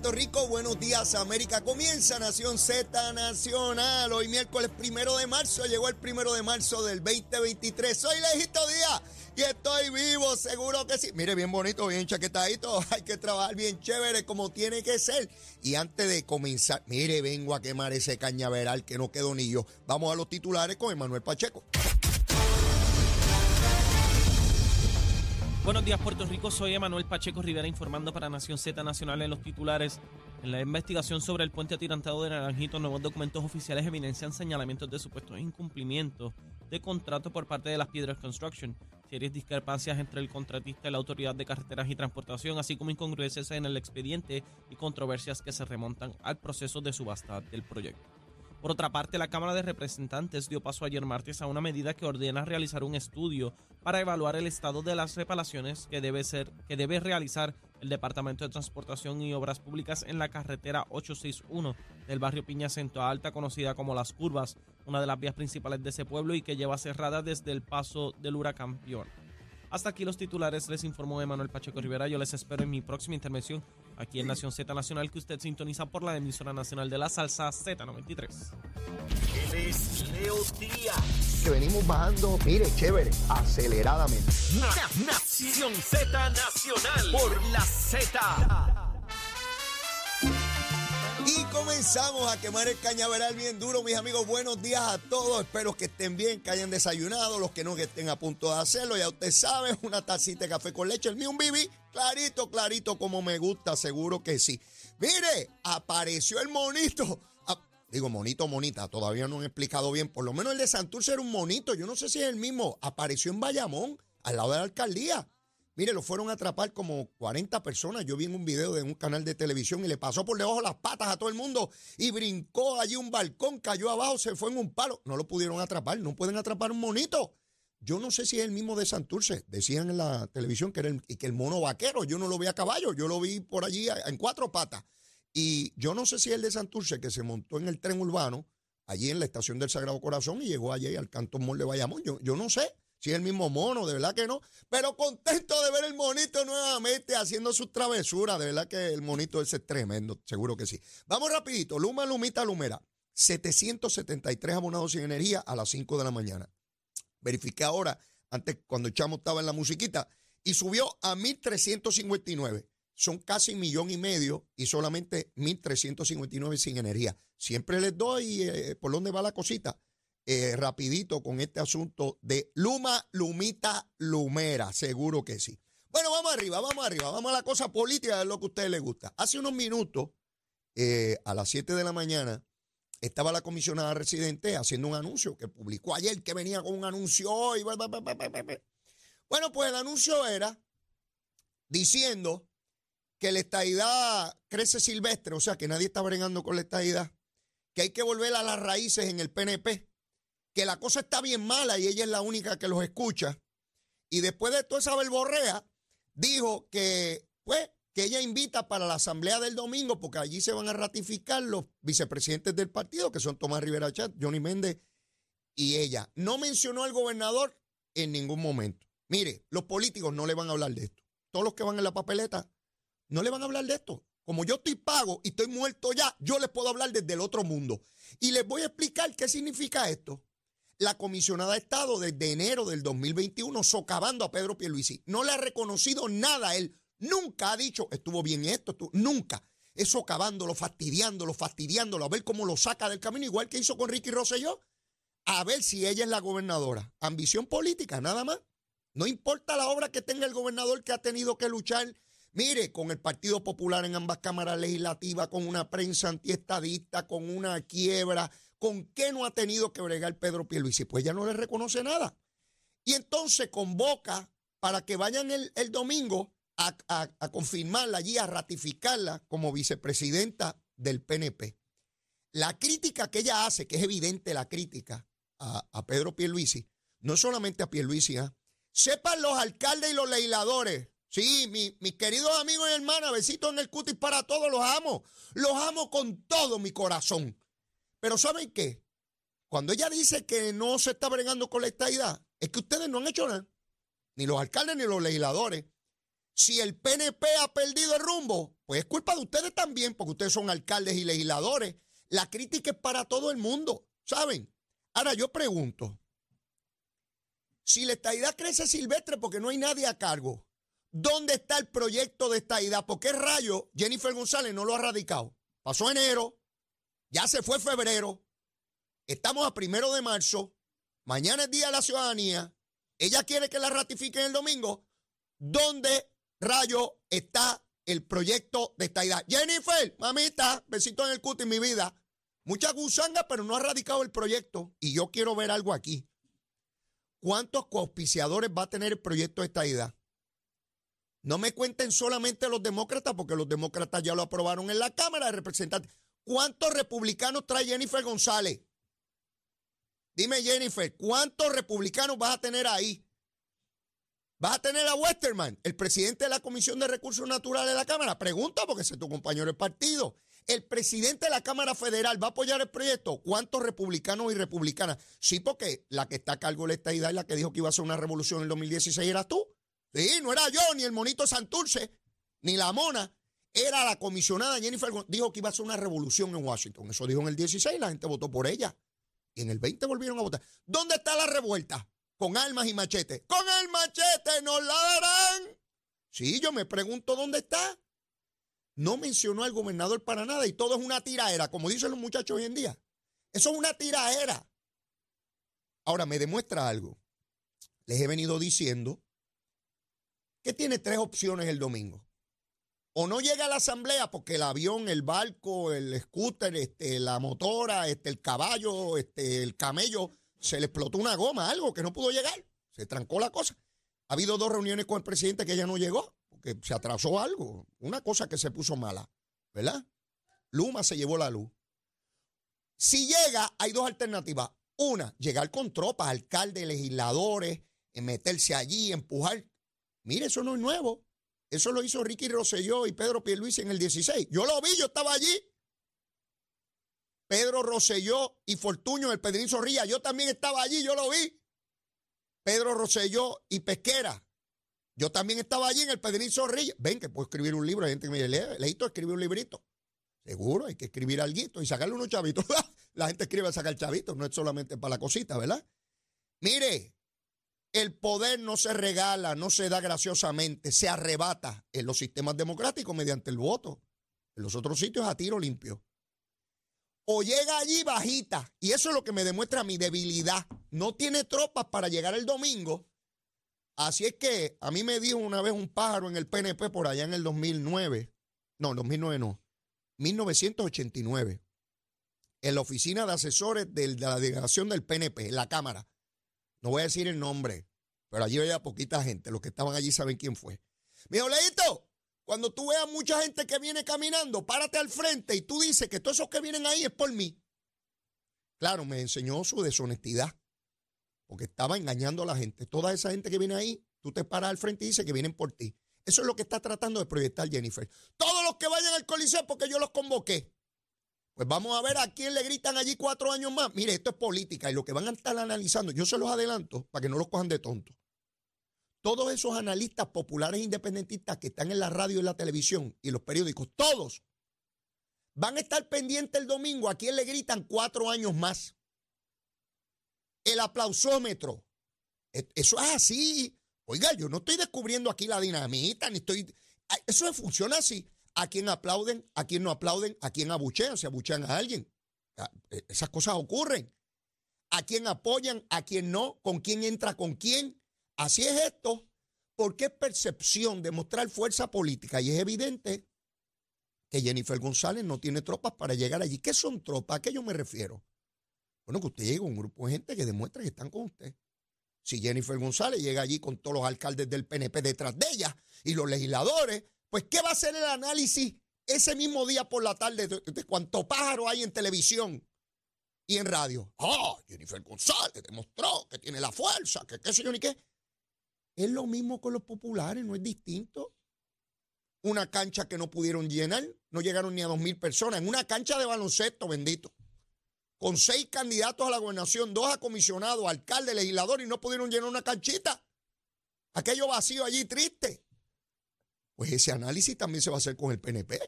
Puerto Rico, buenos días América. Comienza Nación Z Nacional. Hoy miércoles primero de marzo, llegó el primero de marzo del 2023. Soy Legito Díaz y estoy vivo, seguro que sí. Mire, bien bonito, bien chaquetadito. Hay que trabajar bien chévere como tiene que ser. Y antes de comenzar, mire, vengo a quemar ese cañaveral que no quedó ni yo. Vamos a los titulares con Emanuel Pacheco. Buenos días, Puerto Rico. Soy Emanuel Pacheco Rivera informando para Nación Z Nacional en los titulares. En la investigación sobre el puente atirantado de Naranjito, nuevos documentos oficiales evidencian señalamientos de supuestos incumplimientos de contrato por parte de las Piedras Construction, serias discrepancias entre el contratista y la Autoridad de Carreteras y Transportación, así como incongruencias en el expediente y controversias que se remontan al proceso de subasta del proyecto. Por otra parte, la Cámara de Representantes dio paso ayer martes a una medida que ordena realizar un estudio para evaluar el estado de las reparaciones que debe, ser, que debe realizar el Departamento de Transportación y Obras Públicas en la carretera 861 del barrio Piña Centro Alta, conocida como Las Curvas, una de las vías principales de ese pueblo y que lleva cerrada desde el paso del huracán Fiona. Hasta aquí los titulares, les informó Emanuel Pacheco Rivera. Yo les espero en mi próxima intervención aquí en Nación Z Nacional, que usted sintoniza por la emisora nacional de la salsa Z93. Él es Leo Díaz. Que venimos bajando, mire, chévere, aceleradamente. Na- Nación Z Nacional por la Z. comenzamos a quemar el cañaveral bien duro, mis amigos. Buenos días a todos. Espero que estén bien, que hayan desayunado, los que no que estén a punto de hacerlo. Ya usted sabe, una tacita de café con leche. El mío un bibi, clarito, clarito, como me gusta, seguro que sí. Mire, apareció el monito. Ah, digo, monito, monita, todavía no han explicado bien. Por lo menos el de Santurce era un monito. Yo no sé si es el mismo. Apareció en Bayamón, al lado de la alcaldía. Mire, lo fueron a atrapar como 40 personas. Yo vi en un video de un canal de televisión y le pasó por debajo las patas a todo el mundo y brincó allí un balcón, cayó abajo, se fue en un palo. No lo pudieron atrapar, no pueden atrapar un monito. Yo no sé si es el mismo de Santurce. Decían en la televisión que era el, que el mono vaquero. Yo no lo vi a caballo, yo lo vi por allí en cuatro patas. Y yo no sé si es el de Santurce que se montó en el tren urbano, allí en la estación del Sagrado Corazón y llegó allí al Cantón Mall de Bayamón. Yo, yo no sé si es el mismo mono, de verdad que no. Pero contento de ver el monito nuevamente haciendo sus travesuras. De verdad que el monito ese es tremendo, seguro que sí. Vamos rapidito. Luma, Lumita, Lumera. 773 abonados sin energía a las 5 de la mañana. Verifiqué ahora, antes cuando Chamo estaba en la musiquita, y subió a 1.359. Son casi millón y medio y solamente 1.359 sin energía. Siempre les doy eh, por dónde va la cosita. Eh, rapidito con este asunto de Luma, Lumita, Lumera. Seguro que sí. Bueno, vamos arriba, vamos arriba. Vamos a la cosa política, de lo que a ustedes les gusta. Hace unos minutos, eh, a las 7 de la mañana, estaba la comisionada residente haciendo un anuncio que publicó ayer, que venía con un anuncio. Bueno, pues el anuncio era diciendo que la estadidad crece silvestre, o sea, que nadie está bregando con la estadidad, que hay que volver a las raíces en el PNP, que la cosa está bien mala y ella es la única que los escucha. Y después de toda esa verborrea, dijo que, pues, que ella invita para la asamblea del domingo, porque allí se van a ratificar los vicepresidentes del partido, que son Tomás Rivera Chat, Johnny Méndez y ella. No mencionó al gobernador en ningún momento. Mire, los políticos no le van a hablar de esto. Todos los que van en la papeleta no le van a hablar de esto. Como yo estoy pago y estoy muerto ya, yo les puedo hablar desde el otro mundo. Y les voy a explicar qué significa esto. La comisionada ha estado desde enero del 2021 socavando a Pedro Pierluisi. No le ha reconocido nada a él. Nunca ha dicho, estuvo bien esto, nunca. Es socavándolo, fastidiándolo, fastidiándolo, a ver cómo lo saca del camino, igual que hizo con Ricky Rosselló. A ver si ella es la gobernadora. Ambición política, nada más. No importa la obra que tenga el gobernador que ha tenido que luchar, mire, con el Partido Popular en ambas cámaras legislativas, con una prensa antiestadista, con una quiebra, con qué no ha tenido que bregar Pedro Pierluisi. Pues ya no le reconoce nada. Y entonces convoca para que vayan el, el domingo a, a- confirmarla allí, a ratificarla como vicepresidenta del PNP. La crítica que ella hace, que es evidente la crítica a, a Pedro Pierluisi, no solamente a Pierluisi, ¿ah? sepan los alcaldes y los legisladores. Sí, mi- mis queridos amigos y hermanas, besitos en el cutis para todos, los amo. Los amo con todo mi corazón. Pero ¿saben qué? Cuando ella dice que no se está bregando con la estadidad, es que ustedes no han hecho nada. Ni los alcaldes ni los legisladores. Si el PNP ha perdido el rumbo, pues es culpa de ustedes también, porque ustedes son alcaldes y legisladores. La crítica es para todo el mundo, ¿saben? Ahora yo pregunto, si la estadidad crece silvestre porque no hay nadie a cargo, ¿dónde está el proyecto de estadidad? ¿Por qué rayo Jennifer González no lo ha radicado? Pasó enero, ya se fue febrero, estamos a primero de marzo, mañana es Día de la Ciudadanía, ella quiere que la ratifiquen el domingo. ¿Dónde rayo está el proyecto de estadidad? Jennifer, mamita, besito en el cuto en mi vida. Mucha gusanga, pero no ha radicado el proyecto. Y yo quiero ver algo aquí. ¿Cuántos coauspiciadores va a tener el proyecto de estadidad? No me cuenten solamente los demócratas, porque los demócratas ya lo aprobaron en la Cámara de Representantes. ¿Cuántos republicanos trae Jennifer González? Dime, Jennifer, ¿cuántos republicanos vas a tener ahí? ¿Vas a tener a Westerman, el presidente de la Comisión de Recursos Naturales de la Cámara? Pregunta porque es tu compañero de partido. El presidente de la Cámara Federal va a apoyar el proyecto. ¿Cuántos republicanos y republicanas? Sí, porque la que está a cargo de la estadidad y la que dijo que iba a ser una revolución en el 2016 eras tú. Sí, no era yo, ni el monito Santurce, ni la mona. Era la comisionada Jennifer, dijo que iba a ser una revolución en Washington. Eso dijo en el 16, la gente votó por ella. Y en el 20 volvieron a votar. ¿Dónde está la revuelta? Con armas y machetes. Con el machete nos la darán. Sí, yo me pregunto dónde está. No mencionó al gobernador para nada y todo es una tiraera, como dicen los muchachos hoy en día. Eso es una tiraera. Ahora me demuestra algo. Les he venido diciendo que tiene tres opciones el domingo. O no llega a la asamblea porque el avión, el barco, el scooter, este, la motora, este, el caballo, este, el camello, se le explotó una goma, algo que no pudo llegar. Se trancó la cosa. Ha habido dos reuniones con el presidente que ella no llegó, porque se atrasó algo, una cosa que se puso mala, ¿verdad? Luma se llevó la luz. Si llega, hay dos alternativas. Una, llegar con tropas, alcaldes, legisladores, meterse allí, empujar. Mire, eso no es nuevo. Eso lo hizo Ricky Rosselló y Pedro Pierluisi en el 16. Yo lo vi, yo estaba allí. Pedro Rosselló y Fortuño, el Pedrín Zorrilla, yo también estaba allí, yo lo vi. Pedro Rosselló y Pesquera, yo también estaba allí en el Pedrín Zorrilla. Ven que puedo escribir un libro, hay gente que me dice, leíto, escribir un librito. Seguro, hay que escribir algo y sacarle unos chavitos. la gente escribe a sacar chavitos, no es solamente para la cosita, ¿verdad? Mire, el poder no se regala, no se da graciosamente, se arrebata en los sistemas democráticos mediante el voto. En los otros sitios a tiro limpio. O llega allí bajita, y eso es lo que me demuestra mi debilidad. No tiene tropas para llegar el domingo. Así es que a mí me dijo una vez un pájaro en el PNP por allá en el 2009. No, 2009 no. 1989. En la oficina de asesores de la delegación del PNP, en la Cámara no voy a decir el nombre, pero allí había poquita gente. Los que estaban allí saben quién fue. Mi Leito, cuando tú veas mucha gente que viene caminando, párate al frente y tú dices que todos esos que vienen ahí es por mí. Claro, me enseñó su deshonestidad, porque estaba engañando a la gente. Toda esa gente que viene ahí, tú te paras al frente y dices que vienen por ti. Eso es lo que está tratando de proyectar Jennifer. Todos los que vayan al coliseo porque yo los convoqué. Pues vamos a ver a quién le gritan allí cuatro años más. Mire, esto es política y lo que van a estar analizando, yo se los adelanto para que no los cojan de tonto. Todos esos analistas populares independentistas que están en la radio y la televisión y los periódicos, todos van a estar pendientes el domingo a quién le gritan cuatro años más. El aplausómetro. E, eso es así. Oiga, yo no estoy descubriendo aquí la dinamita, ni estoy. Eso funciona así a quién aplauden, a quién no aplauden, a quién abuchean, si abuchean a alguien. Ah, e, esas cosas ocurren. A quién apoyan, a quién no, con quién entra con quién. Así es esto, porque es percepción de mostrar fuerza política y es evidente que Jennifer González no tiene tropas para llegar allí. ¿Qué son tropas? ¿A qué yo me refiero? Bueno, que usted llegue a un grupo de gente que demuestre que están con usted. Si Jennifer González llega allí con todos los alcaldes del PNP detrás de ella y los legisladores, pues, ¿qué va a ser el análisis ese mismo día por la tarde de, cuánto pájaro hay en televisión y en radio? Ah, Jennifer González demostró que tiene la fuerza, que qué sé yo ni qué. Es lo mismo con los populares, no es distinto. Una cancha que no pudieron llenar, no llegaron ni a dos mil personas, en una cancha de baloncesto, bendito. Con seis candidatos a la gobernación, dos a comisionados, alcalde, legislador, y no pudieron llenar una canchita. Aquello vacío allí triste. Pues ese análisis también se va a hacer con el PNP.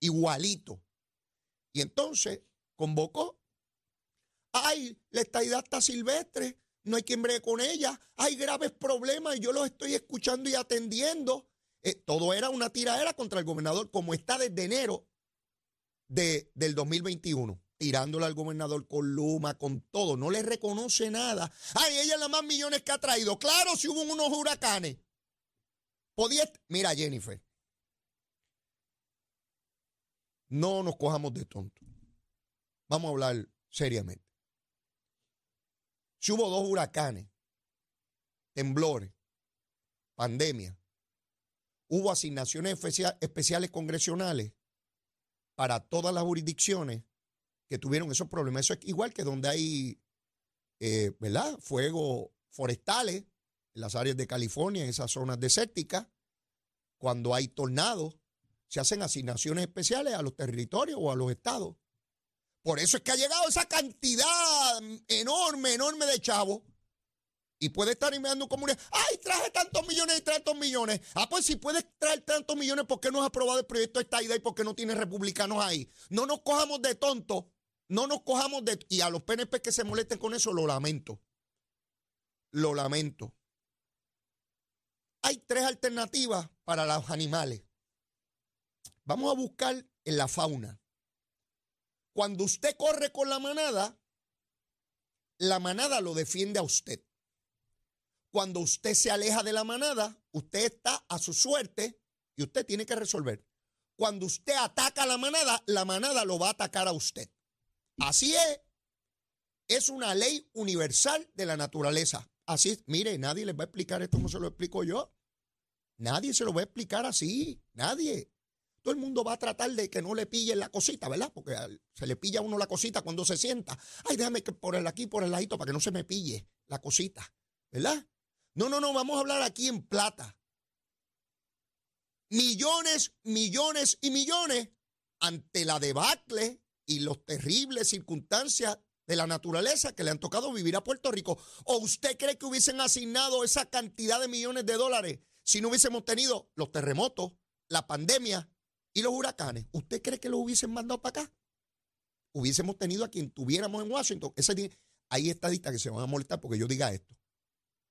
Igualito. Y entonces convocó. Ay, la estadidad está silvestre, no hay quien bregue con ella, hay graves problemas y yo los estoy escuchando y atendiendo. Eh, todo era una tiradera contra el gobernador, como está desde enero de, del 2021 tirándole al gobernador con Luma, con todo, no le reconoce nada. Ay, ella es la más millones que ha traído. Claro, si hubo unos huracanes. Podía, mira Jennifer, no nos cojamos de tonto. Vamos a hablar seriamente. Si hubo dos huracanes, temblores, pandemia, hubo asignaciones especiales congresionales para todas las jurisdicciones que tuvieron esos problemas. Eso es igual que donde hay, eh, ¿verdad? Fuegos forestales en las áreas de California, en esas zonas desérticas. Cuando hay tornados, se hacen asignaciones especiales a los territorios o a los estados. Por eso es que ha llegado esa cantidad enorme, enorme de chavos. Y puede estar un comunidad. ¡Ay, traje tantos millones y tantos millones! Ah, pues si puedes traer tantos millones, ¿por qué no has aprobado el proyecto de esta idea y por qué no tienes republicanos ahí? No nos cojamos de tontos no nos cojamos de... Y a los PNP que se molesten con eso, lo lamento. Lo lamento. Hay tres alternativas para los animales. Vamos a buscar en la fauna. Cuando usted corre con la manada, la manada lo defiende a usted. Cuando usted se aleja de la manada, usted está a su suerte y usted tiene que resolver. Cuando usted ataca a la manada, la manada lo va a atacar a usted. Así es. Es una ley universal de la naturaleza. Así. Mire, nadie les va a explicar esto como se lo explico yo. Nadie se lo va a explicar así. Nadie. Todo el mundo va a tratar de que no le pillen la cosita, ¿verdad? Porque se le pilla a uno la cosita cuando se sienta. Ay, déjame que por el aquí, por el ladito, para que no se me pille la cosita, ¿verdad? No, no, no, vamos a hablar aquí en plata. Millones, millones y millones ante la debacle y las terribles circunstancias de la naturaleza que le han tocado vivir a Puerto Rico. ¿O usted cree que hubiesen asignado esa cantidad de millones de dólares si no hubiésemos tenido los terremotos, la pandemia y los huracanes? ¿Usted cree que lo hubiesen mandado para acá? Hubiésemos tenido a quien tuviéramos en Washington. Ese, hay estadistas que se van a molestar porque yo diga esto.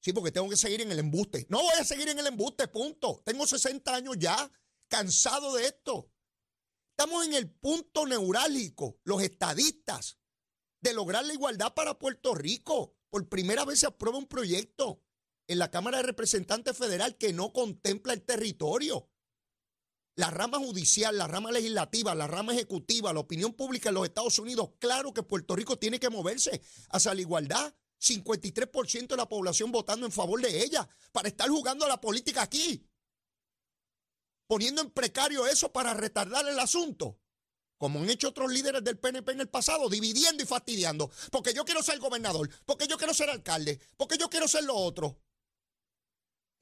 Sí, porque tengo que seguir en el embuste. No voy a seguir en el embuste, punto. Tengo 60 años ya, cansado de esto. Estamos en el punto neurálgico, los estadistas, de lograr la igualdad para Puerto Rico. Por primera vez se aprueba un proyecto en la Cámara de Representantes Federal que no contempla el territorio. La rama judicial, la rama legislativa, la rama ejecutiva, la opinión pública en los Estados Unidos, claro que Puerto Rico tiene que moverse hacia la igualdad. 53% de la población votando en favor de ella para estar jugando la política aquí poniendo en precario eso para retardar el asunto. Como han hecho otros líderes del PNP en el pasado, dividiendo y fastidiando. Porque yo quiero ser gobernador, porque yo quiero ser alcalde, porque yo quiero ser lo otro.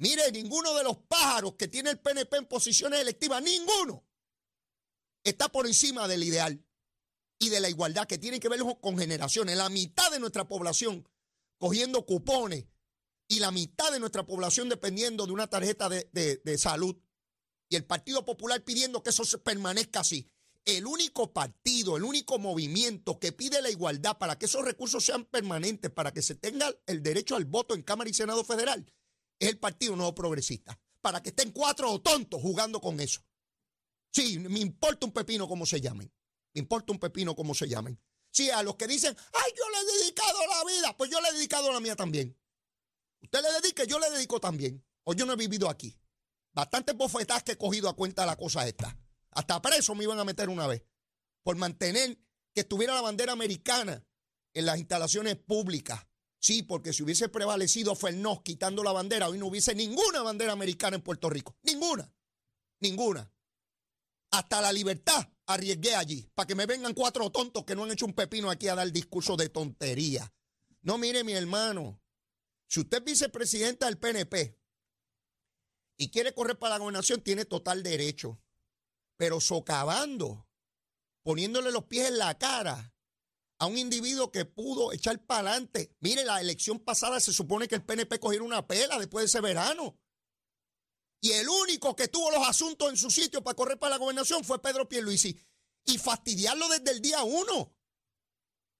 Mire, ninguno de los pájaros que tiene el PNP en posiciones electivas, ninguno, está por encima del ideal y de la igualdad que tiene que ver con generaciones. La mitad de nuestra población cogiendo cupones y la mitad de nuestra población dependiendo de una tarjeta de, de salud y el Partido Popular pidiendo que eso permanezca así. El único partido, el único movimiento que pide la igualdad para que esos recursos sean permanentes, para que se tenga el derecho al voto en Cámara y Senado Federal, es el Partido Nuevo Progresista. Para que estén cuatro tontos jugando con eso. Sí, me importa un pepino como se llamen. Me importa un pepino como se llamen. Sí, a los que dicen, ay, yo le he dedicado la vida, pues yo le he dedicado la mía también. Usted le dedique, yo le dedico también. O yo no he vivido aquí. Bastantes bofetadas que he cogido a cuenta de la cosa esta. Hasta preso me iban a meter una vez. Por mantener que estuviera la bandera americana en las instalaciones públicas. Sí, porque si hubiese prevalecido Fernández quitando la bandera, hoy no hubiese ninguna bandera americana en Puerto Rico. Ninguna. Ninguna. Hasta la libertad arriesgué allí, para que me vengan cuatro tontos que no han hecho un pepino aquí a dar discurso de tontería. No, mire, mi hermano, si usted es vicepresidenta del PNP, y quiere correr para la gobernación, tiene total derecho. Pero socavando, poniéndole los pies en la cara a un individuo que pudo echar para adelante. Mire, la elección pasada se supone que el PNP cogiera una pela después de ese verano. Y el único que tuvo los asuntos en su sitio para correr para la gobernación fue Pedro Pierluisi. Y fastidiarlo desde el día uno.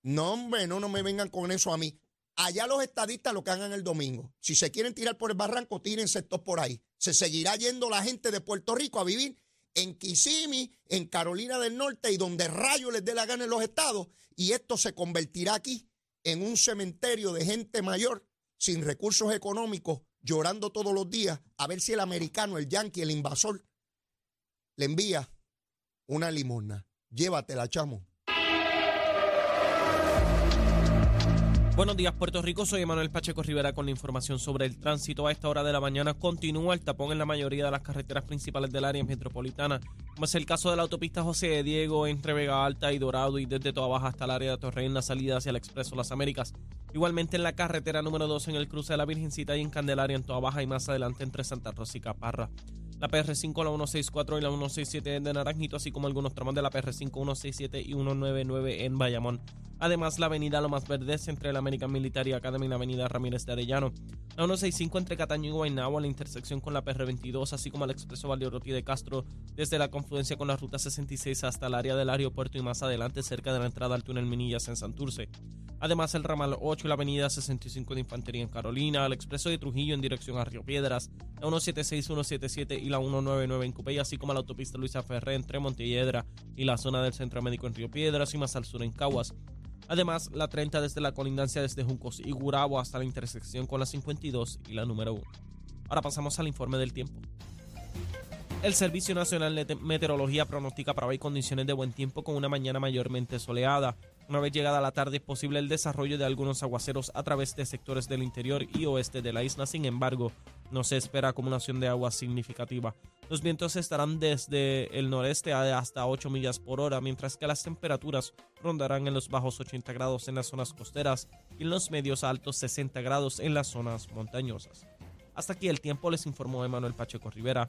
No, hombre, no, no me vengan con eso a mí. Allá los estadistas lo que hagan el domingo. Si se quieren tirar por el barranco, tírense todos por ahí. Se seguirá yendo la gente de Puerto Rico a vivir en Kissimmee, en Carolina del Norte y donde rayo les dé la gana en los estados. Y esto se convertirá aquí en un cementerio de gente mayor sin recursos económicos, llorando todos los días, a ver si el americano, el yankee, el invasor, le envía una limosna. Llévatela, chamo. Buenos días, Puerto Rico. Soy Emanuel Pacheco Rivera con la información sobre el tránsito. A esta hora de la mañana continúa el tapón en la mayoría de las carreteras principales del área metropolitana, como es el caso de la autopista José de Diego entre Vega Alta y Dorado y desde Toa Baja hasta el área de Torrey en la salida hacia el Expreso Las Américas. Igualmente en la carretera número 2 en el cruce de la Virgencita y en Candelaria en Toa Baja y más adelante entre Santa Rosa y Caparra la PR5, la 164 y la 167 de Naranjito, así como algunos tramos de la PR5, 167 y 199 en Bayamón. Además, la avenida Lomas Verdes entre la American Military Academy y la avenida Ramírez de Arellano. La 165 entre Cataño y Guaynabo a la intersección con la PR22, así como el expreso Valdeoroti de Castro desde la confluencia con la ruta 66 hasta el área del aeropuerto y más adelante cerca de la entrada al túnel Minillas en Santurce. Además, el ramal 8 y la avenida 65 de Infantería en Carolina, el expreso de Trujillo en dirección a Río Piedras, la 176, 177 y la 199 en Cupey, así como la autopista Luisa Ferré entre Montelledra y la zona del Centro Médico en Río Piedras y más al sur en Caguas. Además, la 30 desde la colindancia desde Juncos y Gurabo hasta la intersección con la 52 y la número 1. Ahora pasamos al informe del tiempo. El Servicio Nacional de Meteorología pronostica para hoy condiciones de buen tiempo con una mañana mayormente soleada. Una vez llegada la tarde es posible el desarrollo de algunos aguaceros a través de sectores del interior y oeste de la isla. Sin embargo, no se espera acumulación de agua significativa. Los vientos estarán desde el noreste hasta 8 millas por hora, mientras que las temperaturas rondarán en los bajos 80 grados en las zonas costeras y en los medios altos 60 grados en las zonas montañosas. Hasta aquí el tiempo, les informó Emanuel Pacheco Rivera.